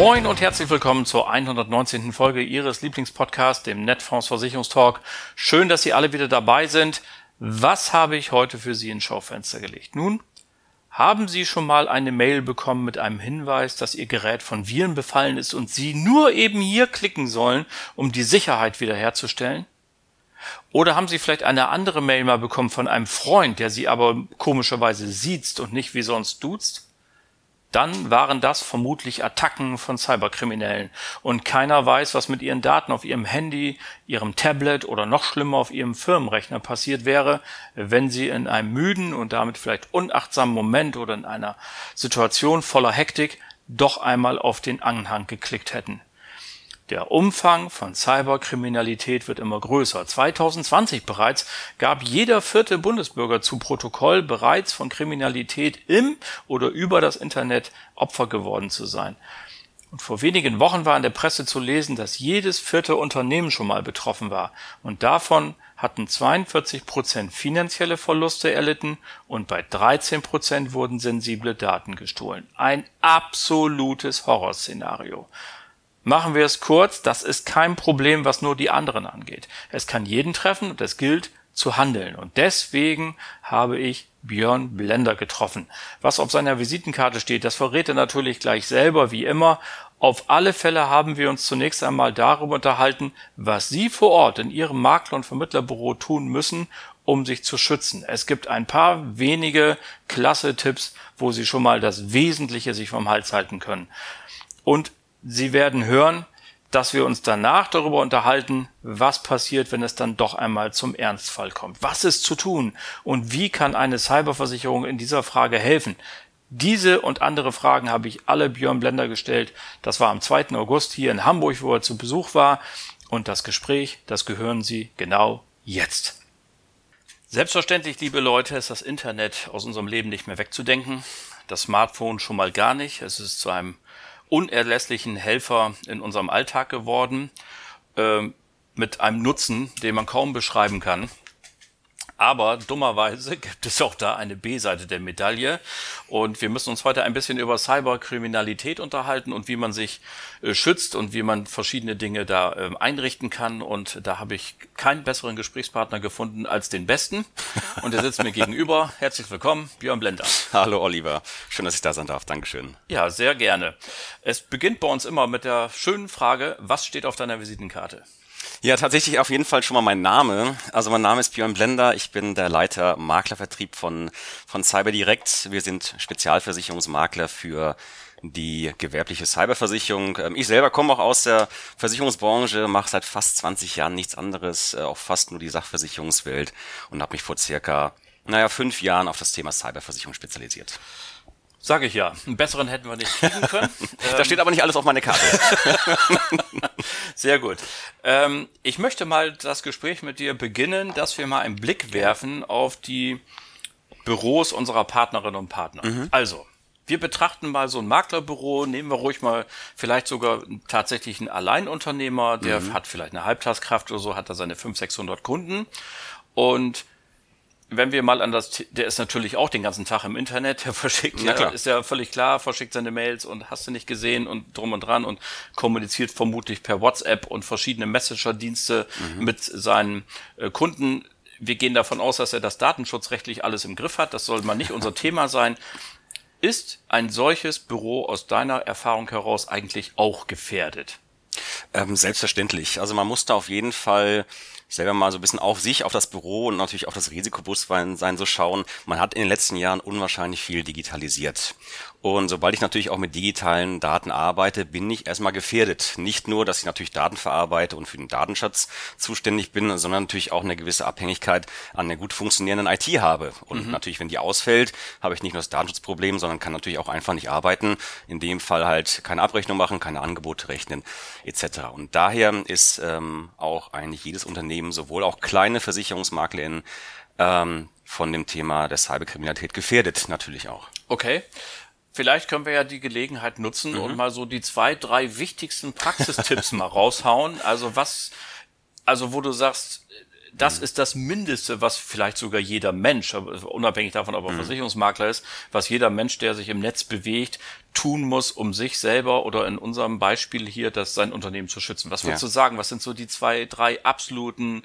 Moin und herzlich willkommen zur 119. Folge Ihres Lieblingspodcasts, dem Netfonds Versicherungstalk. Schön, dass Sie alle wieder dabei sind. Was habe ich heute für Sie ins Schaufenster gelegt? Nun, haben Sie schon mal eine Mail bekommen mit einem Hinweis, dass Ihr Gerät von Viren befallen ist und Sie nur eben hier klicken sollen, um die Sicherheit wiederherzustellen? Oder haben Sie vielleicht eine andere Mail mal bekommen von einem Freund, der Sie aber komischerweise sieht und nicht wie sonst duzt? Dann waren das vermutlich Attacken von Cyberkriminellen. Und keiner weiß, was mit ihren Daten auf ihrem Handy, ihrem Tablet oder noch schlimmer auf ihrem Firmenrechner passiert wäre, wenn sie in einem müden und damit vielleicht unachtsamen Moment oder in einer Situation voller Hektik doch einmal auf den Anhang geklickt hätten. Der Umfang von Cyberkriminalität wird immer größer. 2020 bereits gab jeder vierte Bundesbürger zu Protokoll, bereits von Kriminalität im oder über das Internet Opfer geworden zu sein. Und vor wenigen Wochen war in der Presse zu lesen, dass jedes vierte Unternehmen schon mal betroffen war. Und davon hatten 42 Prozent finanzielle Verluste erlitten und bei 13 Prozent wurden sensible Daten gestohlen. Ein absolutes Horrorszenario. Machen wir es kurz, das ist kein Problem, was nur die anderen angeht. Es kann jeden treffen und es gilt zu handeln. Und deswegen habe ich Björn Blender getroffen. Was auf seiner Visitenkarte steht, das verrät er natürlich gleich selber, wie immer. Auf alle Fälle haben wir uns zunächst einmal darüber unterhalten, was Sie vor Ort in Ihrem Makler- und Vermittlerbüro tun müssen, um sich zu schützen. Es gibt ein paar wenige klasse Tipps, wo Sie schon mal das Wesentliche sich vom Hals halten können. Und Sie werden hören, dass wir uns danach darüber unterhalten, was passiert, wenn es dann doch einmal zum Ernstfall kommt. Was ist zu tun und wie kann eine Cyberversicherung in dieser Frage helfen? Diese und andere Fragen habe ich alle Björn Blender gestellt. Das war am 2. August hier in Hamburg, wo er zu Besuch war. Und das Gespräch, das gehören Sie genau jetzt. Selbstverständlich, liebe Leute, ist das Internet aus unserem Leben nicht mehr wegzudenken. Das Smartphone schon mal gar nicht. Es ist zu einem unerlässlichen Helfer in unserem Alltag geworden, äh, mit einem Nutzen, den man kaum beschreiben kann. Aber dummerweise gibt es auch da eine B-Seite der Medaille. Und wir müssen uns heute ein bisschen über Cyberkriminalität unterhalten und wie man sich äh, schützt und wie man verschiedene Dinge da äh, einrichten kann. Und da habe ich keinen besseren Gesprächspartner gefunden als den besten. Und er sitzt mir gegenüber. Herzlich willkommen, Björn Blender. Hallo Oliver. Schön, dass ich da sein darf. Dankeschön. Ja, sehr gerne. Es beginnt bei uns immer mit der schönen Frage, was steht auf deiner Visitenkarte? Ja, tatsächlich auf jeden Fall schon mal mein Name. Also mein Name ist Björn Blender. Ich bin der Leiter Maklervertrieb von, von CyberDirect. Wir sind Spezialversicherungsmakler für die gewerbliche Cyberversicherung. Ähm, ich selber komme auch aus der Versicherungsbranche, mache seit fast 20 Jahren nichts anderes, äh, auch fast nur die Sachversicherungswelt und habe mich vor circa, naja, fünf Jahren auf das Thema Cyberversicherung spezialisiert. Sage ich ja. Einen besseren hätten wir nicht kriegen können. da steht aber nicht alles auf meine Karte. Sehr gut. Ähm, ich möchte mal das Gespräch mit dir beginnen, dass wir mal einen Blick werfen auf die Büros unserer Partnerinnen und Partner. Mhm. Also, wir betrachten mal so ein Maklerbüro, nehmen wir ruhig mal vielleicht sogar tatsächlich einen Alleinunternehmer, der mhm. hat vielleicht eine Halbtagskraft oder so, hat da seine 500, 600 Kunden und wenn wir mal an das, der ist natürlich auch den ganzen Tag im Internet, der verschickt, ja, ist ja völlig klar, verschickt seine Mails und hast du nicht gesehen und drum und dran und kommuniziert vermutlich per WhatsApp und verschiedene Messenger-Dienste mhm. mit seinen äh, Kunden. Wir gehen davon aus, dass er das datenschutzrechtlich alles im Griff hat. Das soll mal nicht unser Thema sein. Ist ein solches Büro aus deiner Erfahrung heraus eigentlich auch gefährdet? Ähm, selbstverständlich. Also man muss da auf jeden Fall selber mal so ein bisschen auf sich, auf das Büro und natürlich auf das Risikobewusstsein so schauen. Man hat in den letzten Jahren unwahrscheinlich viel digitalisiert. Und sobald ich natürlich auch mit digitalen Daten arbeite, bin ich erstmal gefährdet. Nicht nur, dass ich natürlich Daten verarbeite und für den Datenschatz zuständig bin, sondern natürlich auch eine gewisse Abhängigkeit an einer gut funktionierenden IT habe. Und mhm. natürlich, wenn die ausfällt, habe ich nicht nur das Datenschutzproblem, sondern kann natürlich auch einfach nicht arbeiten. In dem Fall halt keine Abrechnung machen, keine Angebote rechnen etc. Und daher ist ähm, auch eigentlich jedes Unternehmen, sowohl auch kleine Versicherungsmaklerinnen, ähm, von dem Thema der Cyberkriminalität gefährdet natürlich auch. Okay. Vielleicht können wir ja die Gelegenheit nutzen mhm. und mal so die zwei, drei wichtigsten Praxistipps mal raushauen. Also was, also wo du sagst, das mhm. ist das Mindeste, was vielleicht sogar jeder Mensch, unabhängig davon, ob er mhm. Versicherungsmakler ist, was jeder Mensch, der sich im Netz bewegt, tun muss, um sich selber oder in unserem Beispiel hier, das sein Unternehmen zu schützen. Was würdest ja. du sagen? Was sind so die zwei, drei absoluten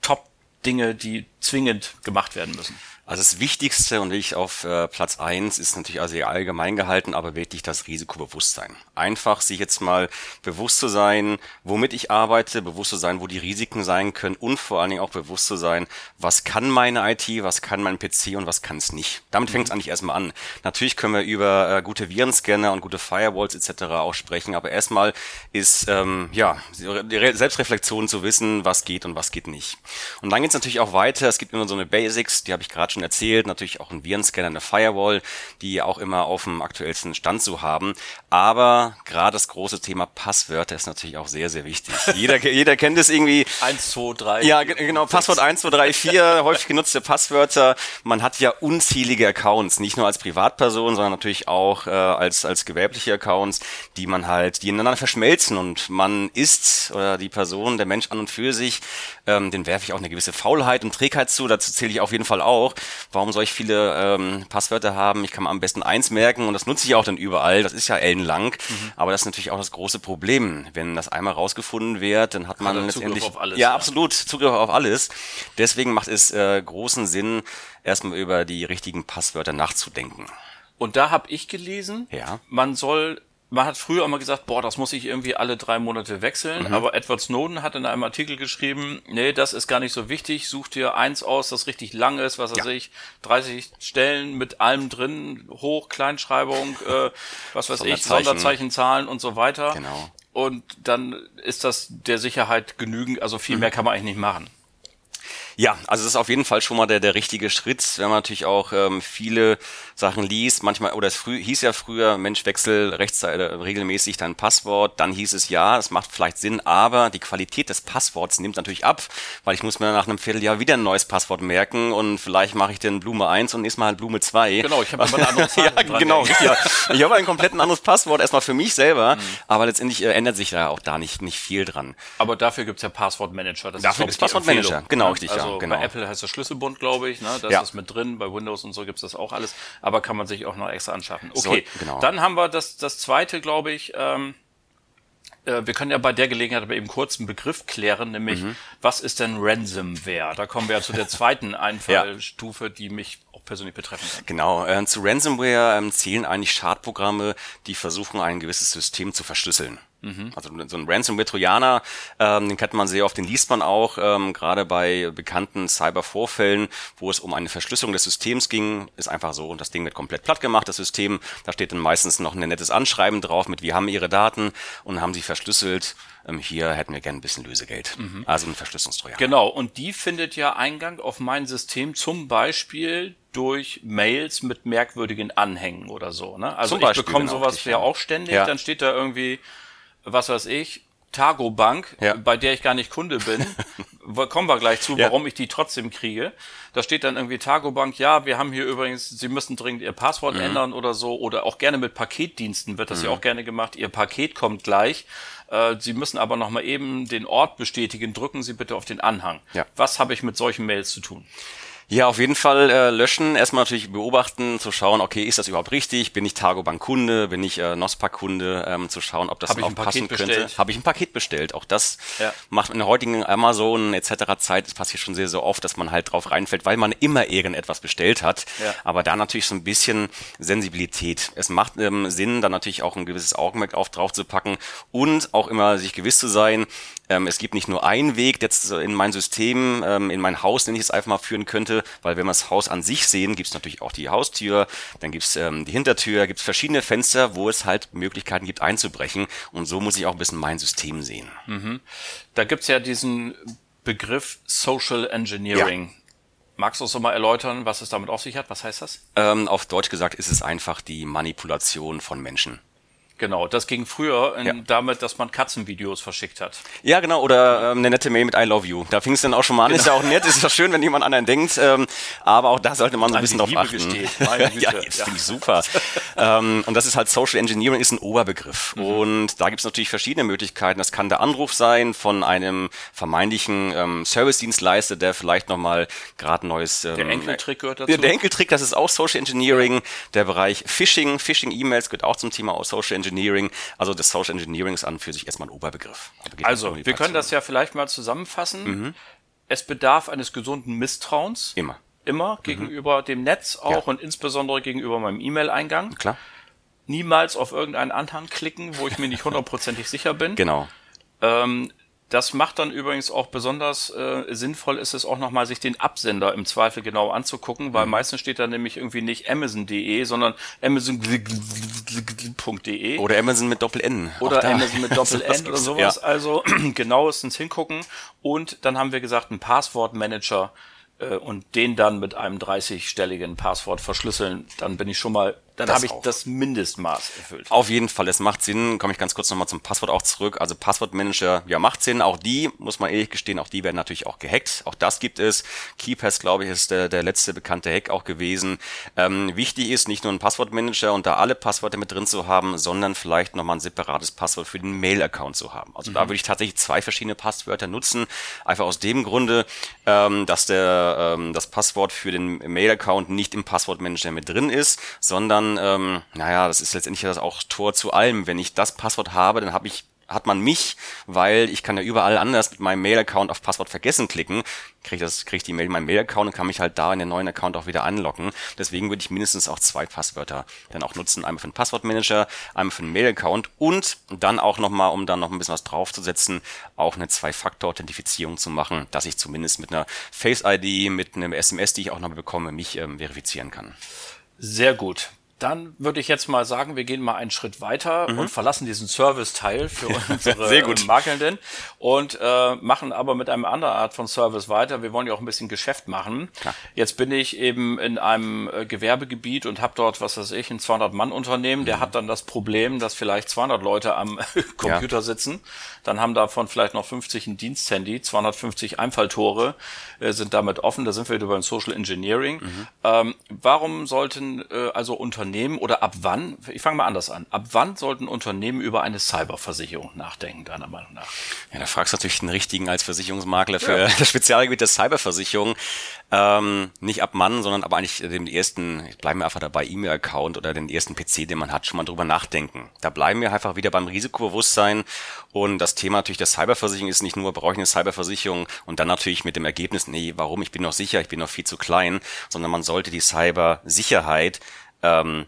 Top-Dinge, die zwingend gemacht werden müssen? Also das Wichtigste und ich auf äh, Platz eins ist natürlich also allgemein gehalten, aber wirklich das Risikobewusstsein. Einfach sich jetzt mal bewusst zu sein, womit ich arbeite, bewusst zu sein, wo die Risiken sein können und vor allen Dingen auch bewusst zu sein, was kann meine IT, was kann mein PC und was kann es nicht. Damit fängt es mhm. eigentlich erstmal an. Natürlich können wir über äh, gute Virenscanner und gute Firewalls etc. auch sprechen, aber erstmal ist ähm, ja die Selbstreflexion zu wissen, was geht und was geht nicht. Und dann geht es natürlich auch weiter. Es gibt immer so eine Basics, die habe ich gerade schon erzählt, natürlich auch ein Virenscanner, eine Firewall, die auch immer auf dem aktuellsten Stand zu haben. Aber gerade das große Thema Passwörter ist natürlich auch sehr, sehr wichtig. Jeder, jeder kennt es irgendwie. 1, 2, 3. Ja, genau, Passwort 1, 2, 3, 4, häufig genutzte Passwörter. Man hat ja unzählige Accounts, nicht nur als Privatperson, sondern natürlich auch äh, als, als gewerbliche Accounts, die man halt, die ineinander verschmelzen und man ist, oder die Person, der Mensch an und für sich, ähm, den werfe ich auch eine gewisse Faulheit und Trägheit zu, dazu zähle ich auf jeden Fall auch. Warum soll ich viele ähm, Passwörter haben? Ich kann mir am besten eins merken und das nutze ich auch dann überall. Das ist ja ellenlang. Mhm. Aber das ist natürlich auch das große Problem. Wenn das einmal rausgefunden wird, dann hat man hat letztendlich Zugriff auf alles, ja, ja, absolut Zugriff auf alles. Deswegen macht es äh, großen Sinn, erstmal über die richtigen Passwörter nachzudenken. Und da habe ich gelesen, ja. man soll man hat früher immer gesagt, boah, das muss ich irgendwie alle drei Monate wechseln. Mhm. Aber Edward Snowden hat in einem Artikel geschrieben, nee, das ist gar nicht so wichtig. Such dir eins aus, das richtig lang ist, was weiß ja. ich, 30 Stellen mit allem drin, Hoch, Kleinschreibung, äh, was weiß ich, Sonderzeichen, Zahlen und so weiter. Genau. Und dann ist das der Sicherheit genügend, also viel mhm. mehr kann man eigentlich nicht machen. Ja, also es ist auf jeden Fall schon mal der, der richtige Schritt, wenn man natürlich auch ähm, viele Sachen liest. Manchmal, oder es früh, hieß ja früher, Mensch, wechsel rechts, äh, regelmäßig dein Passwort. Dann hieß es ja, es macht vielleicht Sinn, aber die Qualität des Passworts nimmt natürlich ab, weil ich muss mir nach einem Vierteljahr wieder ein neues Passwort merken und vielleicht mache ich den Blume 1 und nächstes Mal halt Blume 2. Genau, ich habe immer eine andere Zahl ja, genau, ja. Ich habe ein komplett anderes Passwort, erstmal für mich selber, mhm. aber letztendlich äh, ändert sich da auch da nicht, nicht viel dran. Aber dafür gibt's ja Passwortmanager. Das dafür gibt es Passwortmanager, genau, richtig, also ja. Genau. Bei Apple heißt das Schlüsselbund, glaube ich, ne? das ja. ist mit drin, bei Windows und so gibt's das auch alles, aber kann man sich auch noch noch extra anschaffen. Okay, so, genau. dann haben wir das, das zweite, glaube ich. Ähm, äh, wir können ja bei der Gelegenheit aber eben kurz einen Begriff klären, nämlich mhm. was ist denn Ransomware? Da kommen wir ja zu der zweiten Einfallstufe, ja. die mich auch persönlich betreffen kann. Genau, äh, zu Ransomware ähm, zählen eigentlich Schadprogramme, die versuchen, ein gewisses System zu verschlüsseln. Mhm. Also so ein Ransomware-Trojaner, ähm, den kennt man sehr oft, den liest man auch, ähm, gerade bei bekannten Cyber-Vorfällen, wo es um eine Verschlüsselung des Systems ging, ist einfach so, und das Ding wird komplett platt gemacht, das System, da steht dann meistens noch ein nettes Anschreiben drauf mit, wir haben ihre Daten und haben sie verschlüsselt, hier hätten wir gerne ein bisschen Lösegeld. Mhm. Also ein Verschlüsselungstrojaner. Genau, und die findet ja Eingang auf mein System zum Beispiel durch Mails mit merkwürdigen Anhängen oder so. Ne? Also Beispiel, ich bekomme genau, sowas ja auch ständig, ja. dann steht da irgendwie was weiß ich, Targo Bank, ja. bei der ich gar nicht Kunde bin. Kommen wir gleich zu, warum ja. ich die trotzdem kriege. Da steht dann irgendwie Targo Bank, ja, wir haben hier übrigens, Sie müssen dringend Ihr Passwort mhm. ändern oder so. Oder auch gerne mit Paketdiensten wird das mhm. ja auch gerne gemacht. Ihr Paket kommt gleich. Äh, Sie müssen aber nochmal eben den Ort bestätigen. Drücken Sie bitte auf den Anhang. Ja. Was habe ich mit solchen Mails zu tun? Ja, auf jeden Fall äh, löschen. Erstmal natürlich beobachten, zu schauen, okay, ist das überhaupt richtig? Bin ich Tagobank-Kunde? Bin ich äh, Nospa-Kunde? Ähm, zu schauen, ob das Hab ich auch ein Paket passen könnte. bestellt? Habe ich ein Paket bestellt? Auch das Ja. macht in der heutigen Amazon etc. Zeit, das passiert schon sehr, sehr oft, dass man halt drauf reinfällt, weil man immer irgendetwas bestellt hat. Ja. Aber da natürlich so ein bisschen Sensibilität. Es macht ähm, Sinn, dann natürlich auch ein gewisses Augenmerk auf drauf zu packen und auch immer sich gewiss zu sein, ähm, es gibt nicht nur einen Weg, der jetzt in mein System, ähm, in mein Haus, nenne ich es einfach mal, führen könnte, weil wenn wir das Haus an sich sehen, gibt es natürlich auch die Haustür, dann gibt es ähm, die Hintertür, gibt es verschiedene Fenster, wo es halt Möglichkeiten gibt einzubrechen und so muss ich auch ein bisschen mein System sehen. Da gibt's ja diesen Begriff Social Engineering. Magst du uns noch mal erläutern, was es damit auf sich hat? Was heißt das? Ähm, auf Deutsch gesagt ist es einfach die Manipulation von Menschen. Genau, das ging früher in, Ja. damit, dass man Katzenvideos verschickt hat. Ja, genau, oder ähm, eine nette Mail mit I love you. Da fing es dann auch schon mal an. Ist ja auch nett, ist ja schön, wenn jemand an einen denkt, ähm, aber auch da sollte man so ein bisschen drauf Liebe achten. Güte. ja, jetzt Ja. finde ich super. ähm, und das ist halt Social Engineering, ist ein Oberbegriff. Mhm. Und da gibt es natürlich verschiedene Möglichkeiten. Das kann der Anruf sein von einem vermeintlichen ähm, Service-Dienstleister, der vielleicht nochmal gerade neues... Ähm, Der Enkeltrick gehört dazu. Ja, der Enkeltrick, das ist auch Social Engineering. Der Bereich Phishing, Phishing-E-Mails gehört auch zum Thema Social Engineering. Also das Social Engineering ist an für sich erstmal ein Oberbegriff. Also, wir können das ja vielleicht mal zusammenfassen. Mhm. Es bedarf eines gesunden Misstrauens. Immer. Immer gegenüber dem Netz auch Ja. und insbesondere gegenüber meinem E-Mail-Eingang. Klar. Niemals auf irgendeinen Anhang klicken, wo ich mir nicht hundertprozentig sicher bin. Genau. Ähm, das macht dann übrigens auch besonders äh, sinnvoll ist es auch nochmal, sich den Absender im Zweifel genau anzugucken, Mhm. weil meistens steht da nämlich irgendwie nicht Amazon.de, sondern Amazon.de Oder Amazon mit Doppel-N. Oder. Amazon mit Doppel Das N oder sowas. Ja. Also genauestens hingucken. Und dann haben wir gesagt, ein Passwortmanager äh, und den dann mit einem 30-stelligen Passwort verschlüsseln, dann bin ich schon mal, dann habe ich auch. das Mindestmaß erfüllt. Auf jeden Fall, es macht Sinn. Komme ich ganz kurz nochmal zum Passwort auch zurück. Also Passwortmanager, ja, macht Sinn. Auch die, muss man ehrlich gestehen, auch die werden natürlich auch gehackt. Auch das gibt es. KeyPass, glaube ich, ist der, der letzte bekannte Hack auch gewesen. Ähm, wichtig ist, nicht nur ein Passwortmanager und da alle Passwörter mit drin zu haben, sondern vielleicht nochmal ein separates Passwort für den Mail-Account zu haben. Also da würde ich tatsächlich zwei verschiedene Passwörter nutzen. Einfach aus dem Grunde, ähm, dass der, ähm, das Passwort für den Mail-Account nicht im Passwortmanager mit drin ist, sondern, ähm, naja, das ist letztendlich das auch Tor zu allem. Wenn ich das Passwort habe, dann habe ich hat man mich, weil ich kann ja überall anders mit meinem Mail-Account auf Passwort vergessen klicken, kriege das kriege ich die Mail in meinen Mail-Account und kann mich halt da in den neuen Account auch wieder anlocken. Deswegen würde ich mindestens auch zwei Passwörter dann auch nutzen, einmal für den Passwortmanager, einmal für den Mail-Account und dann auch nochmal, um dann noch ein bisschen was draufzusetzen, auch eine Zwei-Faktor-Authentifizierung zu machen, dass ich zumindest mit einer Face-ID, mit einem SMS, die ich auch noch bekomme, mich ähm, verifizieren kann. Sehr gut. Dann würde ich jetzt mal sagen, wir gehen mal einen Schritt weiter und verlassen diesen Service-Teil für unsere Mhm. Sehr gut. äh, Makelnden und äh, machen aber mit einer anderen Art von Service weiter. Wir wollen ja auch ein bisschen Geschäft machen. Klar. Jetzt bin ich eben in einem äh, Gewerbegebiet und habe dort, was weiß ich, ein 200-Mann-Unternehmen. Mhm. Der hat dann das Problem, dass vielleicht 200 Leute am Computer sitzen. Dann haben davon vielleicht noch 50 ein Diensthandy, 250 Einfalltore äh, sind damit offen. Da sind wir wieder beim Social Engineering. Mhm. Ähm, warum sollten äh, also Unternehmen oder ab wann, ich fange mal anders an, ab wann sollten Unternehmen über eine Cyberversicherung nachdenken, deiner Meinung nach? Ja, da fragst du natürlich den richtigen als Versicherungsmakler für das Spezialgebiet der Cyberversicherung. Ähm, nicht ab Mann, sondern aber eigentlich dem ersten, bleiben wir einfach dabei, E-Mail-Account oder den ersten PC, den man hat, schon mal drüber nachdenken. Da bleiben wir einfach wieder beim Risikobewusstsein und das Thema natürlich der Cyberversicherung ist nicht nur, brauche ich eine Cyberversicherung und dann natürlich mit dem Ergebnis, nee, warum, ich bin noch sicher, ich bin noch viel zu klein, sondern man sollte die Cybersicherheit ähm,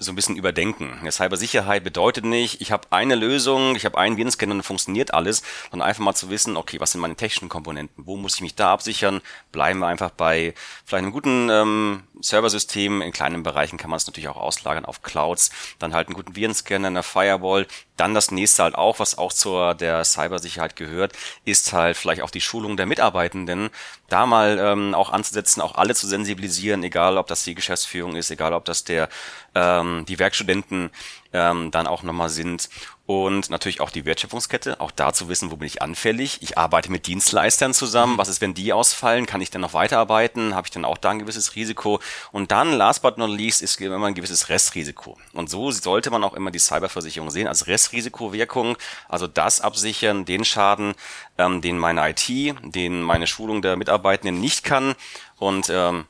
so ein bisschen überdenken. Cybersicherheit bedeutet nicht, ich habe eine Lösung, ich habe einen Virenscanner und funktioniert alles, sondern einfach mal zu wissen, okay, was sind meine technischen Komponenten, wo muss ich mich da absichern, bleiben wir einfach bei vielleicht einem guten ähm, Serversystem, in kleinen Bereichen kann man es natürlich auch auslagern auf Clouds, dann halt einen guten Virenscanner, eine Firewall, dann das nächste halt auch, was auch zur der Cybersicherheit gehört, ist halt vielleicht auch die Schulung der Mitarbeitenden, da mal ähm, auch anzusetzen, auch alle zu sensibilisieren, egal ob das die Geschäftsführung ist, egal ob das der ähm, die Werkstudenten ähm, dann auch nochmal sind und natürlich auch die Wertschöpfungskette, auch da zu wissen, wo bin ich anfällig. Ich arbeite mit Dienstleistern zusammen. Was ist, wenn die ausfallen? Kann ich dann noch weiterarbeiten? Habe ich dann auch da ein gewisses Risiko? Und dann, last but not least, ist immer ein gewisses Restrisiko. Und so sollte man auch immer die Cyberversicherung sehen, als Restrisikowirkung, also das absichern, den Schaden, ähm, den meine IT, den meine Schulung der Mitarbeitenden nicht kann und ähm,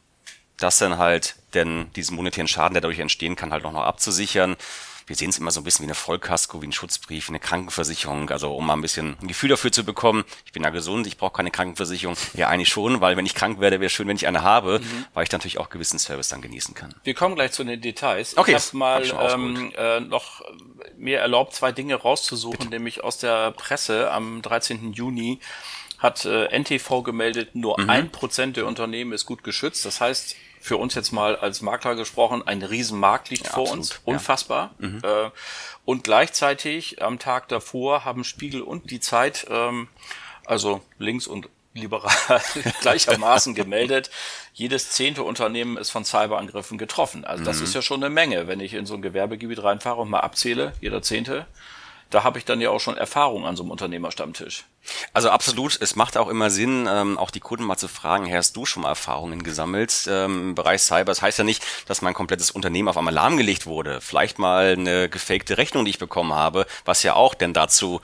das dann halt denn diesen monetären Schaden, der dadurch entstehen kann, halt auch noch abzusichern wir sehen es immer so ein bisschen wie eine Vollkasko, wie ein Schutzbrief, eine Krankenversicherung, also um mal ein bisschen ein Gefühl dafür zu bekommen, ich bin ja gesund, ich brauche keine Krankenversicherung. Ja, eigentlich schon, weil wenn ich krank werde, wäre schön, wenn ich eine habe, mhm. weil ich natürlich auch gewissen Service dann genießen kann. Wir kommen gleich zu den Details. Okay, ich habe mal hab ähm, äh, noch mir erlaubt, zwei Dinge rauszusuchen, Bitte. nämlich aus der Presse am 13. Juni hat äh, NTV gemeldet, nur mhm. ein mhm. Prozent der Unternehmen ist gut geschützt. Das heißt, für uns jetzt mal als Makler gesprochen, ein Riesenmarkt liegt ja, vor absolut, uns, unfassbar. Ja. Mhm. Äh, und gleichzeitig am Tag davor haben Spiegel und die Zeit, ähm, also links und liberal gleichermaßen gemeldet, jedes zehnte Unternehmen ist von Cyberangriffen getroffen. Also das mhm. ist ja schon eine Menge, wenn ich in so ein Gewerbegebiet reinfahre und mal abzähle, jeder zehnte da habe ich dann ja auch schon Erfahrung an so einem Unternehmerstammtisch. Also absolut, es macht auch immer Sinn, ähm, auch die Kunden mal zu fragen, hey, hast du schon mal Erfahrungen gesammelt ähm, im Bereich Cyber? Das heißt ja nicht, dass mein komplettes Unternehmen auf einmal lahmgelegt wurde. Vielleicht mal eine gefakte Rechnung, die ich bekommen habe, was ja auch denn dazu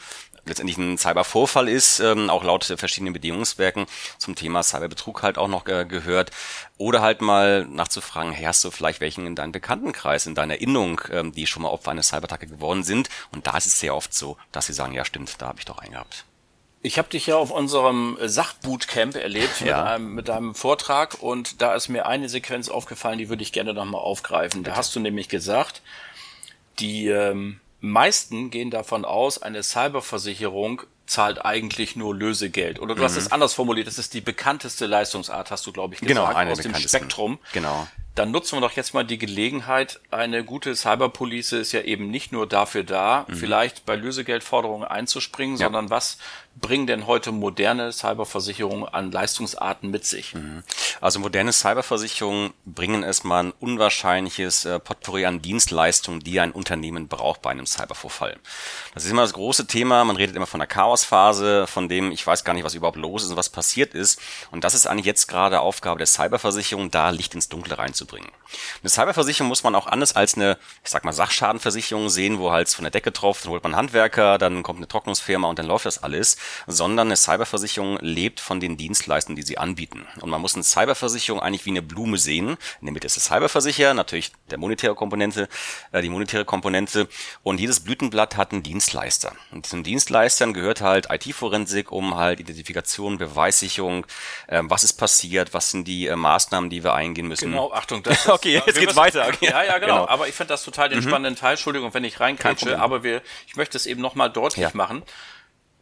letztendlich ein Cybervorfall ist, ähm, auch laut verschiedenen Bedingungswerken zum Thema Cyberbetrug halt auch noch äh, gehört. Oder halt mal nachzufragen, hey, hast du vielleicht welchen in deinem Bekanntenkreis, in deiner Erinnerung, ähm, die schon mal Opfer eines Cyberattacke geworden sind? Und da ist es sehr oft so, dass sie sagen, ja stimmt, da habe ich doch einen gehabt. Ich habe dich ja auf unserem Sachbootcamp erlebt ja. mit, einem, mit einem Vortrag und da ist mir eine Sequenz aufgefallen, die würde ich gerne nochmal aufgreifen. Bitte. Da hast du nämlich gesagt, die ähm, meisten gehen davon aus, eine Cyberversicherung zahlt eigentlich nur Lösegeld. Oder du mhm. hast es anders formuliert, das ist die bekannteste Leistungsart, hast du, glaube ich, genau, gesagt, genau, aus dem Spektrum. Genau. Dann nutzen wir doch jetzt mal die Gelegenheit. Eine gute Cyberpolice ist ja eben nicht nur dafür da, mhm. vielleicht bei Lösegeldforderungen einzuspringen, ja. sondern was bringen denn heute moderne Cyberversicherungen an Leistungsarten mit sich? Mhm. Also moderne Cyberversicherungen bringen erstmal ein unwahrscheinliches äh, Potpourri an Dienstleistungen, die ein Unternehmen braucht bei einem Cybervorfall. Das ist immer das große Thema. Man redet immer von der Chaosphase, von dem ich weiß gar nicht, was überhaupt los ist und was passiert ist. Und das ist eigentlich jetzt gerade Aufgabe der Cyberversicherung, da Licht ins Dunkle reinzubringen. Eine Cyberversicherung muss man auch anders als eine, ich sag mal, Sachschadenversicherung sehen, wo halt von der Decke drauf, dann holt man Handwerker, dann kommt eine Trocknungsfirma und dann läuft das alles sondern eine Cyberversicherung lebt von den Dienstleistungen, die sie anbieten. Und man muss eine Cyberversicherung eigentlich wie eine Blume sehen. In der Mitte ist der Cyberversicherer, natürlich der monetäre Komponente, äh, die monetäre Komponente. Und jedes Blütenblatt hat einen Dienstleister. Und diesen Dienstleistern gehört halt IT-Forensik, um halt Identifikation, Beweissicherung, äh, was ist passiert, was sind die äh, Maßnahmen, die wir eingehen müssen. Genau, Achtung. Das ist, okay, jetzt geht's weiter. Okay. Ja, ja, genau. genau. Aber ich finde das total den mhm. spannenden Teil. Entschuldigung, wenn ich reinkatsche, aber wir, ich möchte es eben nochmal deutlich ja. machen.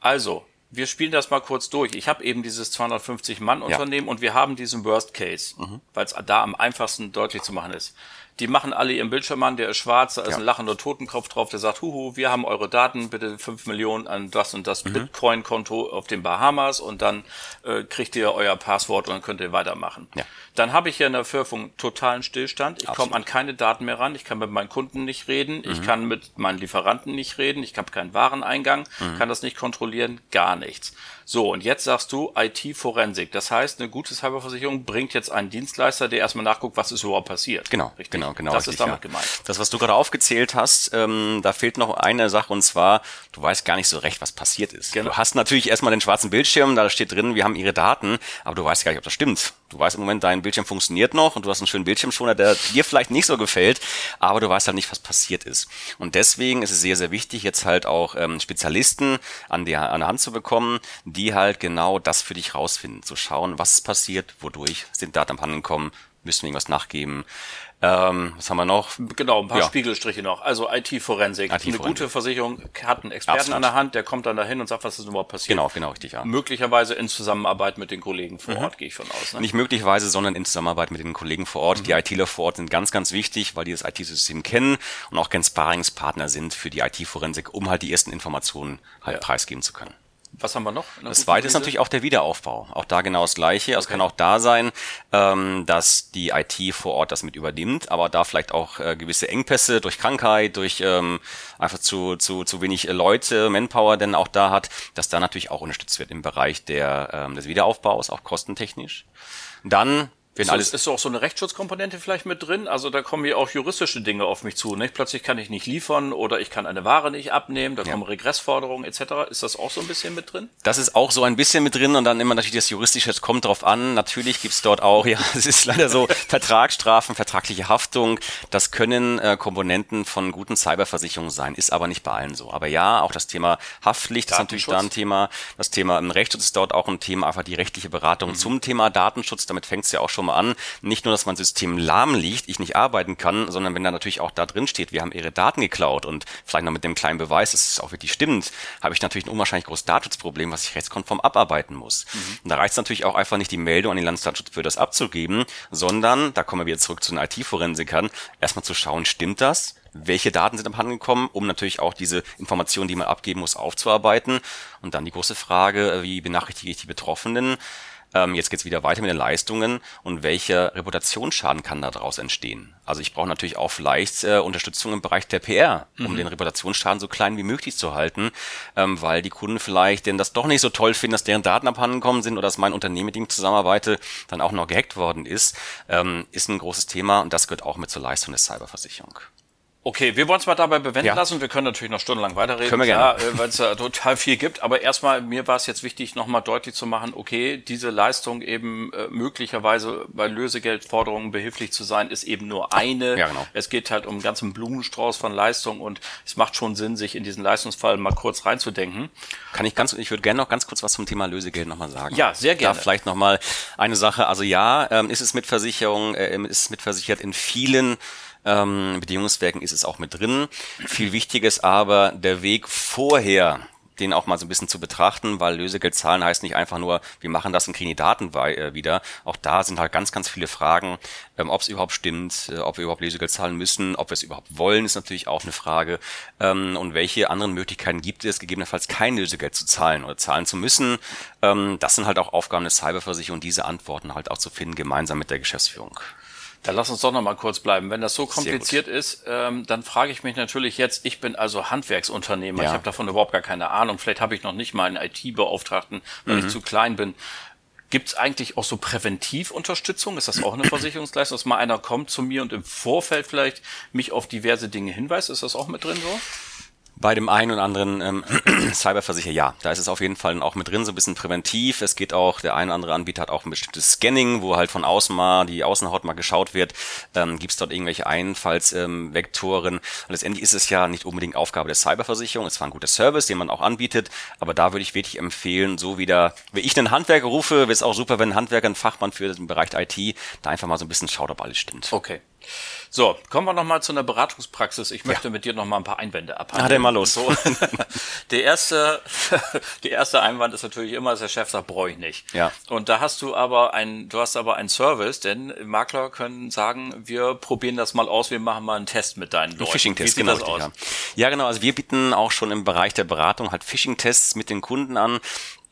Also, wir spielen das mal kurz durch. Ich habe eben dieses 250-Mann-Unternehmen ja. und wir haben diesen Worst Case, mhm. weil es da am einfachsten deutlich zu machen ist. Die machen alle ihren Bildschirm an, der ist schwarz, da ist ja. ein lachender Totenkopf drauf, der sagt, huhu, wir haben eure Daten, bitte fünf Millionen an das und das mhm. Bitcoin-Konto auf den Bahamas und dann äh, kriegt ihr euer Passwort und dann könnt ihr weitermachen. Ja. Dann habe ich ja in der Verfügung totalen Stillstand. Ich komme an keine Daten mehr ran, ich kann mit meinen Kunden nicht reden, mhm. ich kann mit meinen Lieferanten nicht reden, ich habe keinen Wareneingang, mhm. kann das nicht kontrollieren, gar nichts. So, und jetzt sagst du IT-Forensik. Das heißt, eine gute Cyberversicherung bringt jetzt einen Dienstleister, der erstmal nachguckt, was ist überhaupt passiert. Genau, richtig? genau, genau. Das richtig, ist damit ja. gemeint. Das, was du gerade aufgezählt hast, ähm, da fehlt noch eine Sache und zwar, du weißt gar nicht so recht, was passiert ist. Genau. Du hast natürlich erstmal den schwarzen Bildschirm, da steht drin, wir haben ihre Daten, aber du weißt gar nicht, ob das stimmt. Du weißt im Moment, dein Bildschirm funktioniert noch und du hast einen schönen Bildschirmschoner, der dir vielleicht nicht so gefällt, aber du weißt halt nicht, was passiert ist. Und deswegen ist es sehr, sehr wichtig, jetzt halt auch ähm, Spezialisten an, die, an der Hand zu bekommen, die halt genau das für dich rausfinden, zu schauen, was passiert, wodurch sind Daten abhanden gekommen, müssen wir irgendwas nachgeben. Ähm, was haben wir noch? Genau, ein paar ja. Spiegelstriche noch. Also IT-Forensik. IT Eine gute Versicherung hat einen Experten Absolut. an der Hand, der kommt dann dahin und sagt, was ist überhaupt passiert. Genau, genau, richtig, ja. Möglicherweise in Zusammenarbeit mit den Kollegen vor mhm. Ort, gehe ich von aus. Ne? Nicht möglicherweise, sondern in Zusammenarbeit mit den Kollegen vor Ort. Mhm. Die ITler vor Ort sind ganz, ganz wichtig, weil die das IT-System kennen und auch kein Sparingspartner sind für die IT-Forensik, um halt die ersten Informationen halt ja. preisgeben zu können. Was haben wir noch? Das zweite ist natürlich auch der Wiederaufbau. Auch da genau das Gleiche. Also okay. es kann auch da sein, ähm, dass die IT vor Ort das mit übernimmt, aber da vielleicht auch äh, gewisse Engpässe durch Krankheit, durch ähm, einfach zu, zu, zu wenig Leute, Manpower denn auch da hat, dass da natürlich auch unterstützt wird im Bereich der, ähm, des Wiederaufbaus, auch kostentechnisch. Dann wenn ist, alles ist auch so eine Rechtsschutzkomponente vielleicht mit drin? Also da kommen ja auch juristische Dinge auf mich zu. Nicht? Plötzlich kann ich nicht liefern oder ich kann eine Ware nicht abnehmen, da ja. kommen Regressforderungen etc. Ist das auch so ein bisschen mit drin? Das ist auch so ein bisschen mit drin und dann immer natürlich das Juristische, es kommt drauf an. Natürlich gibt's dort auch, ja, es ist leider so, Vertragsstrafen, vertragliche Haftung, das können äh, Komponenten von guten Cyberversicherungen sein, ist aber nicht bei allen so. Aber ja, auch das Thema Haftpflicht ist natürlich da ein Thema. Das Thema im Rechtsschutz ist dort auch ein Thema, einfach die rechtliche Beratung mhm. zum Thema Datenschutz, damit fängt's ja auch schon mal an, nicht nur, dass mein System lahm liegt, ich nicht arbeiten kann, sondern wenn da natürlich auch da drin steht, wir haben ihre Daten geklaut und vielleicht noch mit dem kleinen Beweis, dass es auch wirklich stimmt, habe ich natürlich ein unwahrscheinlich großes Datenschutzproblem, was ich rechtskonform abarbeiten muss. Mhm. Und da reicht es natürlich auch einfach nicht, die Meldung an die Landesdatenschutzbehörde das abzugeben, sondern, da kommen wir wieder zurück zu den IT-Forensikern, erstmal zu schauen, stimmt das? welche Daten sind abhanden gekommen, um natürlich auch diese Informationen, die man abgeben muss, aufzuarbeiten. Und dann die große Frage, wie benachrichtige ich die Betroffenen? Ähm, jetzt geht's wieder weiter mit den Leistungen und welcher Reputationsschaden kann daraus entstehen? Also ich brauche natürlich auch vielleicht äh, Unterstützung im Bereich der PR, um mhm. den Reputationsschaden so klein wie möglich zu halten, ähm, weil die Kunden vielleicht denn das doch nicht so toll finden, dass deren Daten abhanden gekommen sind oder dass mein Unternehmen, mit dem ich zusammenarbeite, dann auch noch gehackt worden ist, ähm, ist ein großes Thema und das gehört auch mit zur Leistung der Cyberversicherung. Okay, wir wollen es mal dabei bewenden ja. lassen. Wir können natürlich noch stundenlang weiterreden, können wir gerne. äh, weil es ja total viel gibt. Aber erstmal, mir war es jetzt wichtig, nochmal deutlich zu machen, okay, diese Leistung eben äh, möglicherweise bei Lösegeldforderungen behilflich zu sein, ist eben nur eine. Ja, genau. Es geht halt um einen ganzen Blumenstrauß von Leistung und es macht schon Sinn, sich in diesen Leistungsfall mal kurz reinzudenken. Kann ich ganz, ich würde gerne noch ganz kurz was zum Thema Lösegeld nochmal sagen. Ja, sehr gerne. Da vielleicht nochmal eine Sache. Also ja, ähm, ist es mit Versicherung, äh, ist es mitversichert in vielen ähm, Bedingungswerken ist es auch mit drin. Viel wichtiger ist aber der Weg vorher, den auch mal so ein bisschen zu betrachten, weil Lösegeld zahlen heißt nicht einfach nur, wir machen das und kriegen die Daten äh, wieder. Auch da sind halt ganz, ganz viele Fragen, ähm, ob es überhaupt stimmt, äh, ob wir überhaupt Lösegeld zahlen müssen, ob wir es überhaupt wollen, ist natürlich auch eine Frage. Ähm, und welche anderen Möglichkeiten gibt es, gegebenenfalls kein Lösegeld zu zahlen oder zahlen zu müssen. Ähm, das sind halt auch Aufgaben der Cyberversicherung, diese Antworten halt auch zu finden, gemeinsam mit der Geschäftsführung. Da lass uns doch noch mal kurz bleiben. Wenn das so kompliziert ist, ähm, dann frage ich mich natürlich jetzt, ich bin also Handwerksunternehmer, ja. ich habe davon überhaupt gar keine Ahnung. Vielleicht habe ich noch nicht mal einen IT-Beauftragten, weil mhm. ich zu klein bin. Gibt es eigentlich auch so Präventivunterstützung? Ist das auch eine Versicherungsleistung, dass mal einer kommt zu mir und im Vorfeld vielleicht mich auf diverse Dinge hinweist? Ist das auch mit drin so? Bei dem einen oder anderen ähm, Cyberversicherer, ja, da ist es auf jeden Fall auch mit drin, so ein bisschen präventiv. Es geht auch, der eine oder andere Anbieter hat auch ein bestimmtes Scanning, wo halt von außen mal die Außenhaut mal geschaut wird. Ähm, Gibt es dort irgendwelche Einfallsvektoren? Ähm, Und letztendlich ist es ja nicht unbedingt Aufgabe der Cyberversicherung. Es war ein guter Service, den man auch anbietet. Aber da würde ich wirklich empfehlen, so wieder, wenn ich einen Handwerker rufe, wäre es auch super, wenn ein Handwerker, ein Fachmann für den Bereich IT, da einfach mal so ein bisschen schaut, ob alles stimmt. Okay. So, kommen wir nochmal zu einer Beratungspraxis. Ich möchte ja. mit dir nochmal ein paar Einwände abhandeln. Ah, der mal los. So, der erste, der erste Einwand ist natürlich immer, dass der Chef sagt, brauche ich nicht. Ja. Und da hast du aber ein, du hast aber einen Service, denn Makler können sagen, wir probieren das mal aus, wir machen mal einen Test mit deinen Leuten. Phishing-Test, genau. Das aus? Ja. ja, genau. Also wir bieten auch schon im Bereich der Beratung halt Phishing-Tests mit den Kunden an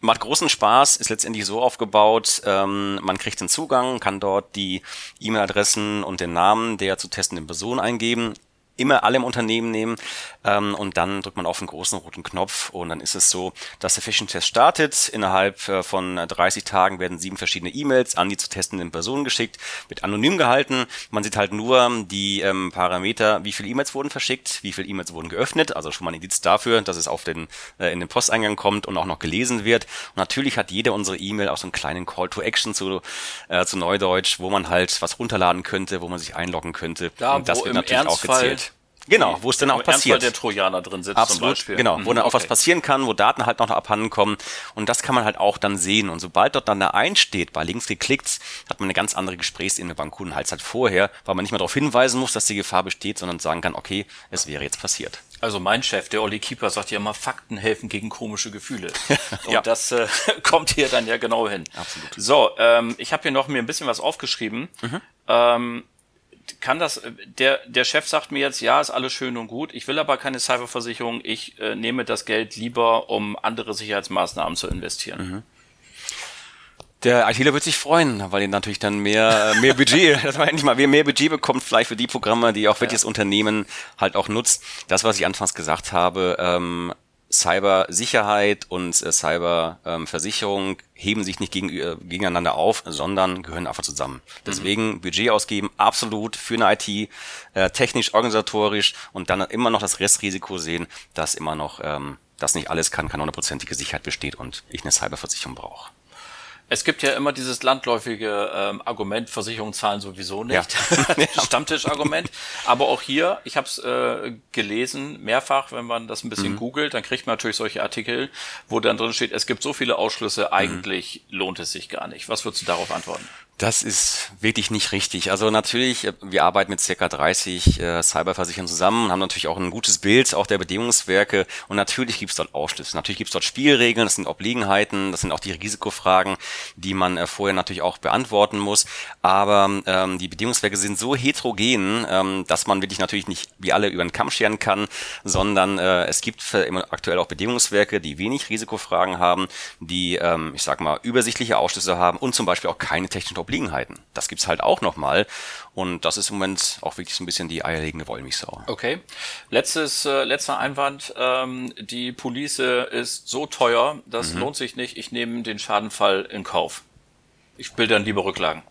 macht großen Spaß, ist letztendlich so aufgebaut, ähm, man kriegt den Zugang, kann dort die E-Mail-Adressen und den Namen der zu testenden Person eingeben immer alle im Unternehmen nehmen ähm, und dann drückt man auf den großen roten Knopf und dann ist es so, dass der Phishing-Test startet. Innerhalb äh, von 30 Tagen werden sieben verschiedene E-Mails an die zu testenden Personen geschickt, wird anonym gehalten. Man sieht halt nur die ähm, Parameter, wie viele E-Mails wurden verschickt, wie viele E-Mails wurden geöffnet, also schon mal ein Indiz dafür, dass es auf den äh, in den Posteingang kommt und auch noch gelesen wird. Und natürlich hat jede unsere E-Mail auch so einen kleinen Call to Action zu, äh, zu Neudeutsch, wo man halt was runterladen könnte, wo man sich einloggen könnte. Da, und das wird natürlich auch gezählt. Genau, wo es dann auch passiert. der Trojaner drin sitzt Absolut, zum Beispiel. genau, wo mhm, dann auch okay. was passieren kann, wo Daten halt noch abhanden kommen und das kann man halt auch dann sehen und sobald dort dann da einsteht, bei links geklickt, hat man eine ganz andere Gesprächsebene beim Kunden als halt vorher, weil man nicht mehr darauf hinweisen muss, dass die Gefahr besteht, sondern sagen kann, okay, es wäre jetzt passiert. Also mein Chef, der Olli Keeper, sagt ja immer, Fakten helfen gegen komische Gefühle. Und ja. das äh, kommt hier dann ja genau hin. Absolut. So, ähm, ich habe hier noch mir ein bisschen was aufgeschrieben. Mhm. Ähm, kann das, der, der Chef sagt mir jetzt, ja, ist alles schön und gut, ich will aber keine Cyberversicherung, ich äh, nehme das Geld lieber, um andere Sicherheitsmaßnahmen zu investieren. Mhm. Der ITler wird sich freuen, weil ihr natürlich dann mehr, mehr Budget, dass man endlich mal mehr Budget bekommt, vielleicht für die Programme, die auch wirklich ja. Unternehmen halt auch nutzt. Das, was ich anfangs gesagt habe, ähm, Cybersicherheit und äh, Cyberversicherung heben sich nicht gegen, äh, gegeneinander auf, sondern gehören einfach zusammen. Deswegen mhm. Budget ausgeben, absolut für eine IT, äh, technisch, organisatorisch und dann immer noch das Restrisiko sehen, dass immer noch ähm, das nicht alles kann, keine hundertprozentige Sicherheit besteht und ich eine Cyberversicherung brauche. Es gibt ja immer dieses landläufige ähm, Argument, Versicherungen zahlen sowieso nicht. Ja. Stammtischargument. Aber auch hier, ich habe es äh, gelesen, mehrfach, wenn man das ein bisschen mhm. googelt, dann kriegt man natürlich solche Artikel, wo dann drin steht, es gibt so viele Ausschlüsse, eigentlich mhm. lohnt es sich gar nicht. Was würdest du darauf antworten? Das ist wirklich nicht richtig. Also natürlich, äh, wir arbeiten mit circa 30 äh, Cyberversicherern zusammen, haben natürlich auch ein gutes Bild auch der Bedingungswerke und natürlich gibt es dort Ausschlüsse. Natürlich gibt es dort Spielregeln, das sind Obliegenheiten, das sind auch die Risikofragen, die man äh, vorher natürlich auch beantworten muss. Aber ähm, die Bedingungswerke sind so heterogen, ähm, dass man wirklich natürlich nicht wie alle über den Kamm scheren kann, sondern äh, es gibt aktuell auch Bedingungswerke, die wenig Risikofragen haben, die, ähm, ich sag mal, übersichtliche Ausschlüsse haben und zum Beispiel auch keine technischen Obliegenheiten Obliegenheiten. Das gibt's halt auch nochmal. Und das ist im Moment auch wirklich so ein bisschen die eierlegende Wollmilchsau. Okay. Letztes, äh, letzter Einwand. Ähm, die Police ist so teuer, das mhm. lohnt sich nicht. Ich nehme den Schadenfall in Kauf. Ich bilde dann lieber Rücklagen.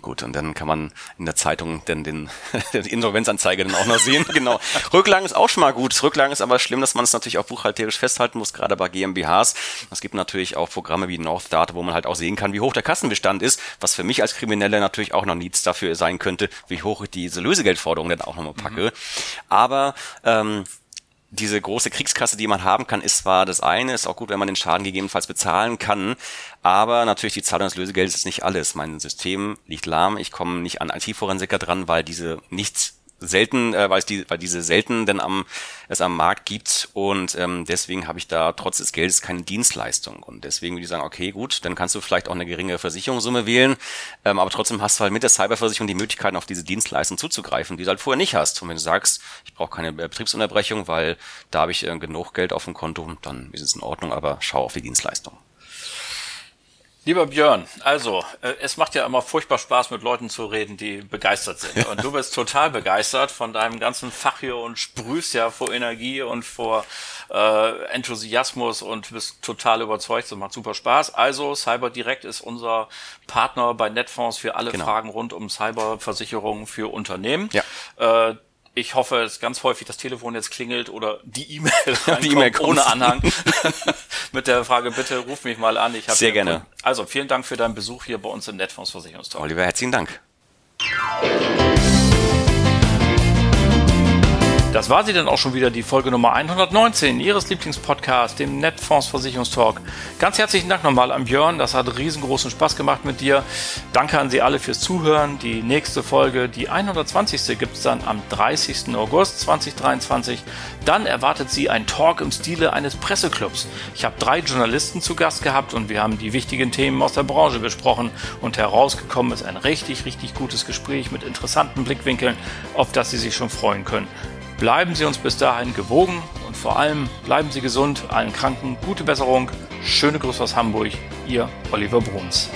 Gut, und dann kann man in der Zeitung denn den, den Insolvenzanzeige dann auch noch sehen. genau. Rücklagen ist auch schon mal gut. Rücklagen ist aber schlimm, dass man es natürlich auch buchhalterisch festhalten muss, gerade bei GmbHs. Es gibt natürlich auch Programme wie North Data, wo man halt auch sehen kann, wie hoch der Kassenbestand ist, was für mich als Krimineller natürlich auch noch nichts dafür sein könnte, wie hoch ich diese Lösegeldforderung dann auch nochmal packe. Mhm. Aber ähm, diese große Kriegskasse, die man haben kann, ist zwar das eine, ist auch gut, wenn man den Schaden gegebenenfalls bezahlen kann, aber natürlich die Zahlung des Lösegeldes ist nicht alles. Mein System liegt lahm, ich komme nicht an IT-Forensiker dran, weil diese nichts selten, äh, weil, es die, weil diese selten denn am, es am Markt gibt und ähm, deswegen habe ich da trotz des Geldes keine Dienstleistung und deswegen würde ich sagen, okay, gut, dann kannst du vielleicht auch eine geringe Versicherungssumme wählen, ähm, aber trotzdem hast du halt mit der Cyberversicherung die Möglichkeit, auf diese Dienstleistung zuzugreifen, die du halt vorher nicht hast. Und wenn du sagst, ich brauche keine Betriebsunterbrechung, weil da habe ich äh, genug Geld auf dem Konto, dann ist es in Ordnung, aber schau auf die Dienstleistung. Lieber Björn, also äh, es macht ja immer furchtbar Spaß, mit Leuten zu reden, die begeistert sind. Und du bist total begeistert von deinem ganzen Fach hier und sprühst ja vor Energie und vor äh, Enthusiasmus und bist total überzeugt. Das macht super Spaß. Also Cyber Direct ist unser Partner bei Netfonds für alle genau. Fragen rund um Cyberversicherungen für Unternehmen. Ja. Äh, ich hoffe, dass ganz häufig das Telefon jetzt klingelt oder die E-Mail die E-Mail ohne Anhang mit der Frage, bitte ruf mich mal an. Ich Sehr gerne. Also vielen Dank für deinen Besuch hier bei uns im Netfonds Versicherungstalk. Oliver, herzlichen Dank. Das war sie dann auch schon wieder, die Folge Nummer 119 Ihres Lieblingspodcasts, dem Netfonds Versicherungstalk. Ganz herzlichen Dank nochmal an Björn, das hat riesengroßen Spaß gemacht mit dir. Danke an Sie alle fürs Zuhören. Die nächste Folge, die 120. gibt es dann am 30. August 2023. Dann erwartet Sie ein Talk im Stile eines Presseclubs. Ich habe drei Journalisten zu Gast gehabt und wir haben die wichtigen Themen aus der Branche besprochen und herausgekommen ist ein richtig, richtig gutes Gespräch mit interessanten Blickwinkeln, auf das Sie sich schon freuen können. Bleiben Sie uns bis dahin gewogen und vor allem bleiben Sie gesund. Allen Kranken gute Besserung. Schöne Grüße aus Hamburg. Ihr Oliver Bruns.